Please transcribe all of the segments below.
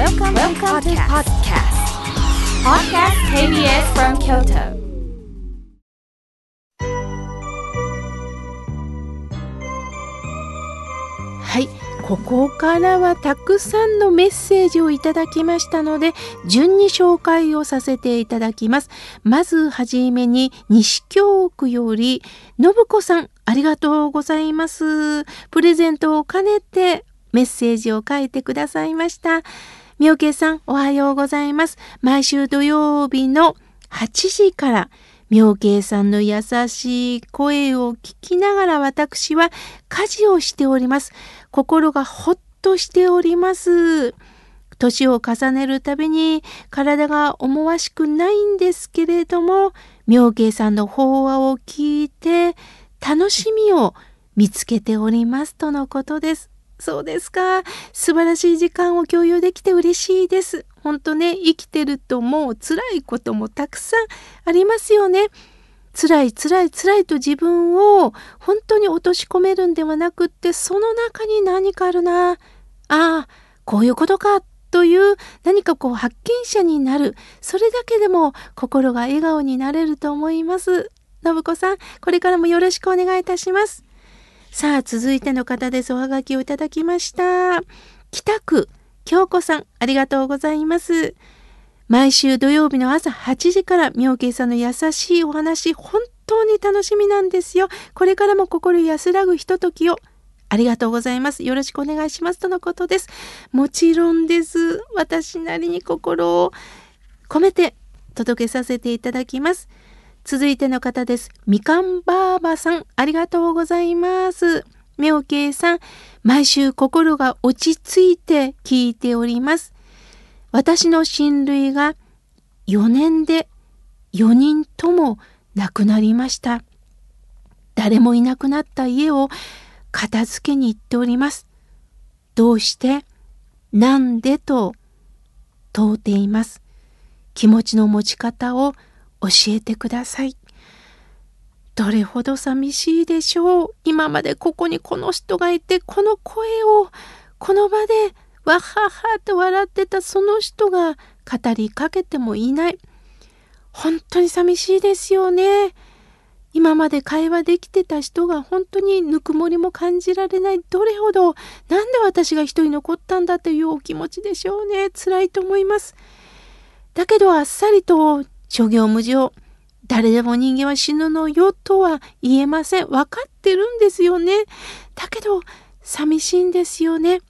Welcome, Welcome to podcast. Podcast KBS from Kyoto. はい。ここからはたくさんのメッセージをいただきましたので、順に紹介をさせていただきます。まずはじめに、西京区より、信子さん、ありがとうございます。プレゼントを兼ねてメッセージを書いてくださいました。みおけさん、おはようございます。毎週土曜日の8時から、妙慶さんの優しい声を聞きながら私は家事をしております。心がほっとしております。年を重ねるたびに体が思わしくないんですけれども、妙慶さんの法話を聞いて楽しみを見つけておりますとのことです。そうですか。素晴らしい時間を共有できて嬉しいです。本当ね、生きてるともう辛いこともたくさんありますよね。辛い辛い辛いと自分を本当に落とし込めるんではなくってその中に何かあるなああこういうことかという何かこう発見者になるそれだけでも心が笑顔になれると思います信子さんこれからもよろしくお願いいたしますさあ続いての方ですおはがきをいただきました北区京子さんありがとうございます毎週土曜日の朝8時から妙慶さんの優しいお話、本当に楽しみなんですよ。これからも心安らぐひとときをありがとうございます。よろしくお願いします。とのことです。もちろんです。私なりに心を込めて届けさせていただきます。続いての方です。みかんばあばさん、ありがとうございます。妙慶さん、毎週心が落ち着いて聞いております。私の親類が4年で4人とも亡くなりました。誰もいなくなった家を片付けに行っております。どうしてなんでと問うています。気持ちの持ち方を教えてください。どれほど寂しいでしょう。今までここにこの人がいて、この声をこの場でわははと笑ってたその人が語りかけてもいない。本当に寂しいですよね。今まで会話できてた人が本当にぬくもりも感じられない。どれほど、なんで私が一人残ったんだというお気持ちでしょうね。辛いと思います。だけどあっさりと諸行無常。誰でも人間は死ぬのよとは言えません。分かってるんですよね。だけど寂しいんですよね。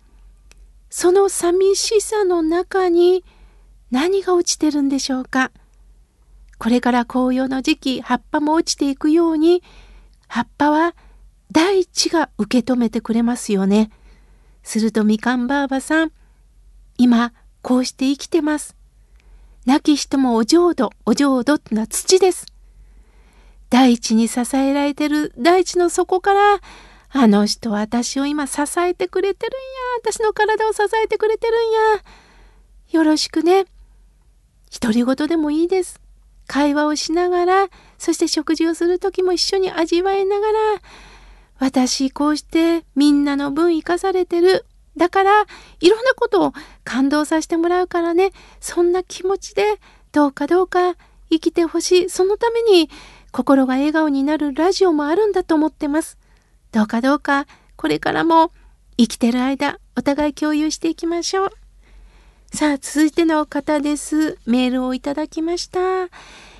その寂しさの中に何が落ちてるんでしょうかこれから紅葉の時期葉っぱも落ちていくように葉っぱは大地が受け止めてくれますよね。するとみかんばあばさん今こうして生きてます。亡き人もお浄土お浄土ってのは土です。大地に支えられてる大地の底からあの人は私を今支えてくれてるんや。私の体を支えてくれてるんや。よろしくね。独り言でもいいです。会話をしながら、そして食事をする時も一緒に味わいながら、私こうしてみんなの分生かされてる。だから、いろんなことを感動させてもらうからね、そんな気持ちで、どうかどうか生きてほしい。そのために、心が笑顔になるラジオもあるんだと思ってます。どうかどうかこれからも生きてる間お互い共有していきましょう。さあ続いての方です。メールをいただきました。え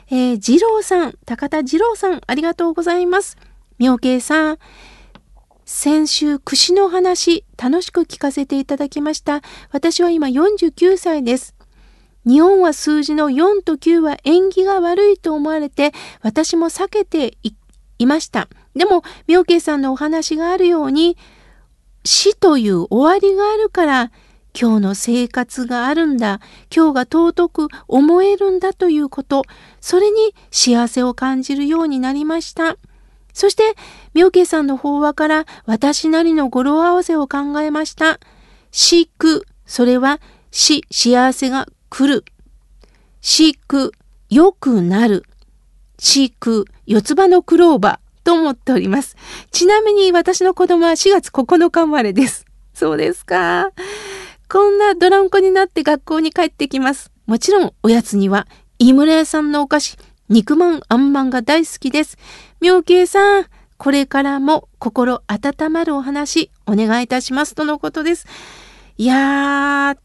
ー、二郎さん、高田二郎さん、ありがとうございます。妙慶さん、先週、串の話、楽しく聞かせていただきました。私は今49歳です。日本は数字の4と9は縁起が悪いと思われて、私も避けていました。でも、妙慶さんのお話があるように、死という終わりがあるから、今日の生活があるんだ、今日が尊く思えるんだということ、それに幸せを感じるようになりました。そして、妙慶さんの法話から私なりの語呂合わせを考えました。死苦、それは死、幸せが来る。死苦、良くなる。死苦、四つ葉のクローバー。と思っております。ちなみに私の子供は4月9日生まれです。そうですか。こんなドランコになって学校に帰ってきます。もちろん、おやつには、井村屋さんのお菓子、肉まんあんまんが大好きです。妙慶さん、これからも心温まるお話、お願いいたします。とのことです。いやー、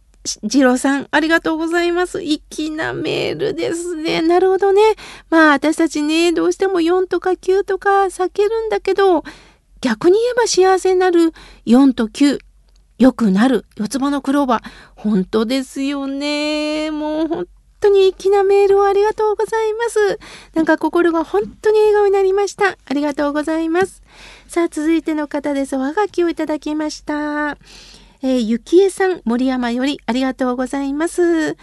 次郎さん、ありがとうございます。粋なメールですね。なるほどね。まあ、私たちね、どうしても4とか9とか避けるんだけど、逆に言えば幸せになる4と9、良くなる四つ葉のクローバー。本当ですよね。もう本当に粋なメールをありがとうございます。なんか心が本当に笑顔になりました。ありがとうございます。さあ、続いての方です。おはがきをいただきました。えー、ゆきえさん、森山よりありがとうございます。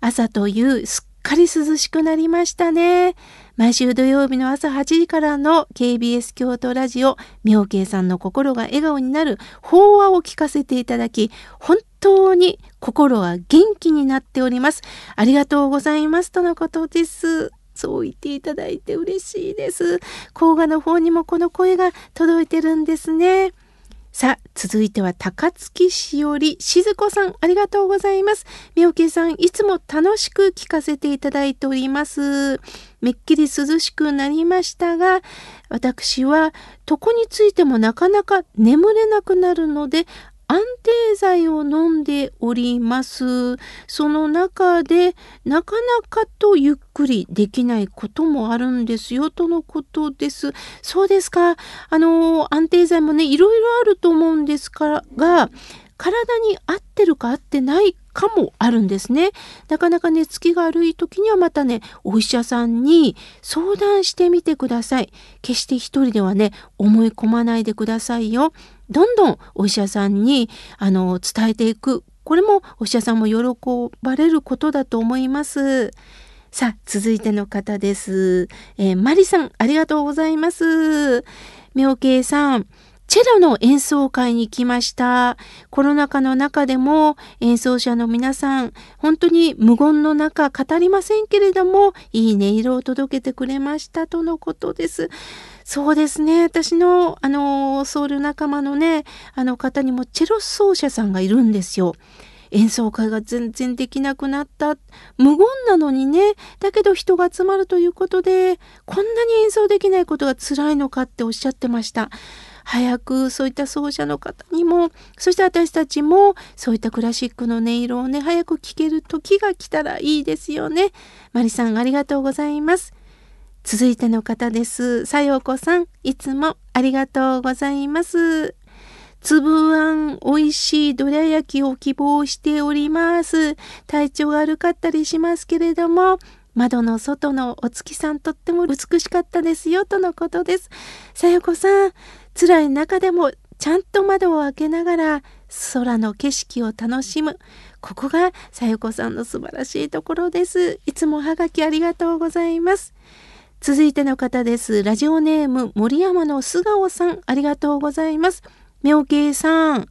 朝というすっかり涼しくなりましたね。毎週土曜日の朝8時からの KBS 京都ラジオ、妙慶さんの心が笑顔になる法話を聞かせていただき、本当に心が元気になっております。ありがとうございますとのことです。そう言っていただいて嬉しいです。甲賀の方にもこの声が届いてるんですね。さあ、続いては高槻しおり静子さん、ありがとうございます。みおけさん、いつも楽しく聞かせていただいております。めっきり涼しくなりましたが、私は床についてもなかなか眠れなくなるので、安定剤を飲んでおります。その中でなかなかとゆっくりできないこともあるんですよとのことです。そうですか。あの安定剤もねいろいろあると思うんですからが体に合ってるか合ってないかもあるんですね。なかなか寝つきが悪い時にはまたね、お医者さんに相談してみてください。決して一人ではね、思い込まないでくださいよ。どんどんお医者さんにあの伝えていく。これもお医者さんも喜ばれることだと思います。さあ、続いての方です。えー、マリさん、ありがとうございます。妙慶さん、チェロの演奏会に来ました。コロナ禍の中でも演奏者の皆さん、本当に無言の中語りませんけれども、いい音色を届けてくれましたとのことです。そうですね。私の、あの、ソウル仲間のね、あの方にもチェロ奏者さんがいるんですよ。演奏会が全然できなくなった。無言なのにね、だけど人が集まるということで、こんなに演奏できないことが辛いのかっておっしゃってました。早くそういった奏者の方にもそして私たちもそういったクラシックの音色をね早く聴ける時が来たらいいですよね。マリさんありがとうございます。続いての方です。さよこさんいつもありがとうございます。粒あん美味しいどら焼きを希望しております。体調が悪かったりしますけれども、窓の外のお月さんとっても美しかったですよとのことです。さよこさん、辛い中でもちゃんと窓を開けながら空の景色を楽しむ。ここがさよこさんの素晴らしいところです。いつもはがきありがとうございます。続いての方です。ラジオネーム森山の素顔さん、ありがとうございます。妙慶さん、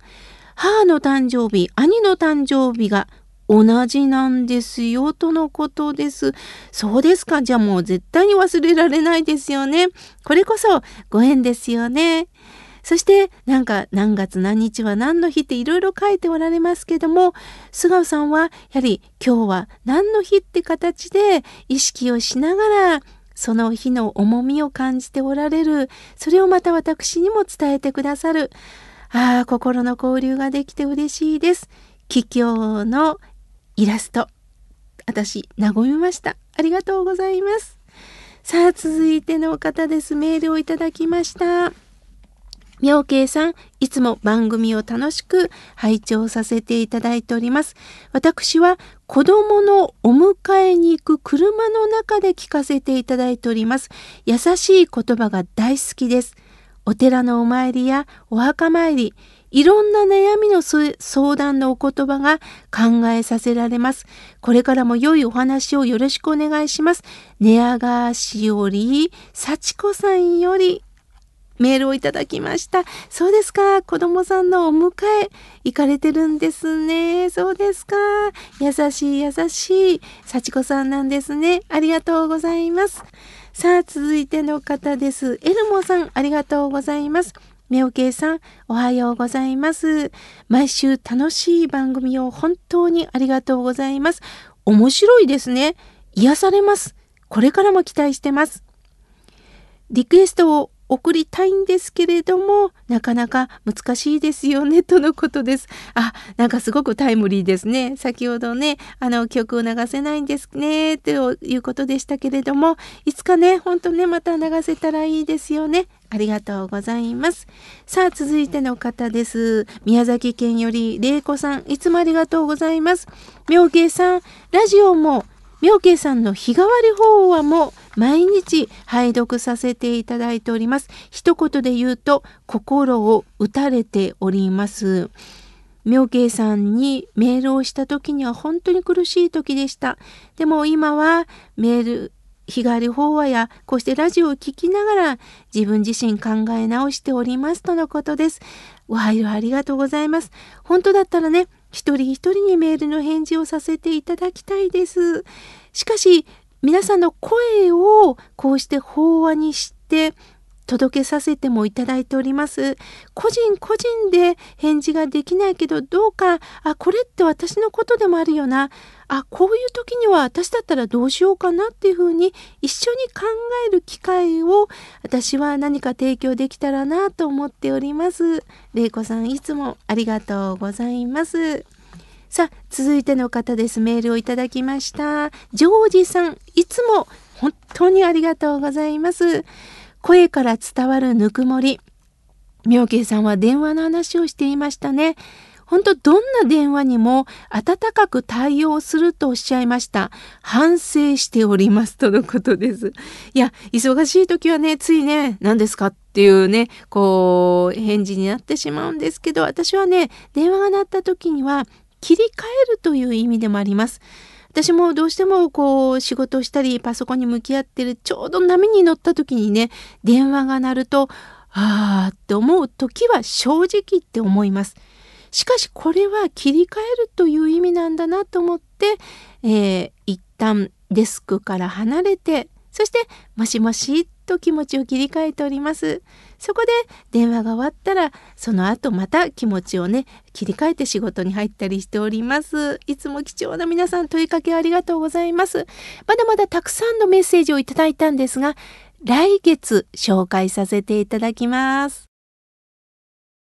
母の誕生日、兄の誕生日が同じなんですよ、とのことです。そうですか。じゃあもう絶対に忘れられないですよね。これこそご縁ですよね。そしてなんか何月何日は何の日っていろいろ書いておられますけども、菅生さんはやはり今日は何の日って形で意識をしながらその日の重みを感じておられる。それをまた私にも伝えてくださる。ああ、心の交流ができて嬉しいです。桔梗のイラスト。私、和みました。ありがとうございます。さあ、続いての方です。メールをいただきました。妙慶さん、いつも番組を楽しく拝聴させていただいております。私は子供のお迎えに行く車の中で聞かせていただいております。優しい言葉が大好きです。お寺のお参りやお墓参り、いろんな悩みの相談のお言葉が考えさせられます。これからも良いお話をよろしくお願いします。寝屋川市より、幸子さんより、メールをいただきました。そうですか。子供さんのお迎え行かれてるんですね。そうですか。優しい優しい幸子さんなんですね。ありがとうございます。さあ、続いての方です。エルモさん、ありがとうございます。みおけいさん、おはようございます。毎週楽しい番組を本当にありがとうございます。面白いですね。癒されます。これからも期待してます。リクエストを送りたいんですけれども、なかなか難しいですよね、とのことです。あ、なんかすごくタイムリーですね。先ほどね、あの、曲を流せないんですね、ということでしたけれども、いつかね、ほんとね、また流せたらいいですよね。ありがとうございます。さあ、続いての方です。宮崎県より、れいこさん、いつもありがとうございます。妙慶さん、ラジオも、妙慶さんの日替わり法話も毎日拝読させていただいております。一言で言うと心を打たれております。妙慶さんにメールをした時には本当に苦しい時でした。でも今はメール日替わり法話やこうしてラジオを聴きながら自分自身考え直しておりますとのことです。おはようありがとうございます。本当だったらね、一人一人にメールの返事をさせていただきたいです。しかし、皆さんの声をこうして法話にして届けさせてもいただいております。個人個人で返事ができないけど、どうか、あ、これって私のことでもあるよな。あ、こういう時には私だったらどうしようかなっていうふうに一緒に考える機会を私は何か提供できたらなと思っております。れいこさんいつもありがとうございます。さあ、続いての方です。メールをいただきました。ジョージさん、いつも本当にありがとうございます。声から伝わるぬくもり。妙慶さんは電話の話をしていましたね。本当どんな電話にも温かく対応するとおっしゃいました。反省しておりますとのことです。いや、忙しい時はね、ついね、何ですかっていうね、こう、返事になってしまうんですけど、私はね、電話が鳴った時には切り替えるという意味でもあります。私もどうしてもこう仕事をしたりパソコンに向き合ってるちょうど波に乗った時にね電話が鳴るとああって思う時は正直って思います。しかしこれは切り替えるという意味なんだなと思って、えー、一旦デスクから離れてそしてもしもしと気持ちを切り替えております。そこで電話が終わったらその後また気持ちをね切り替えて仕事に入ったりしております。いつも貴重な皆さん問いかけありがとうございます。まだまだたくさんのメッセージをいただいたんですが来月紹介させていただきます。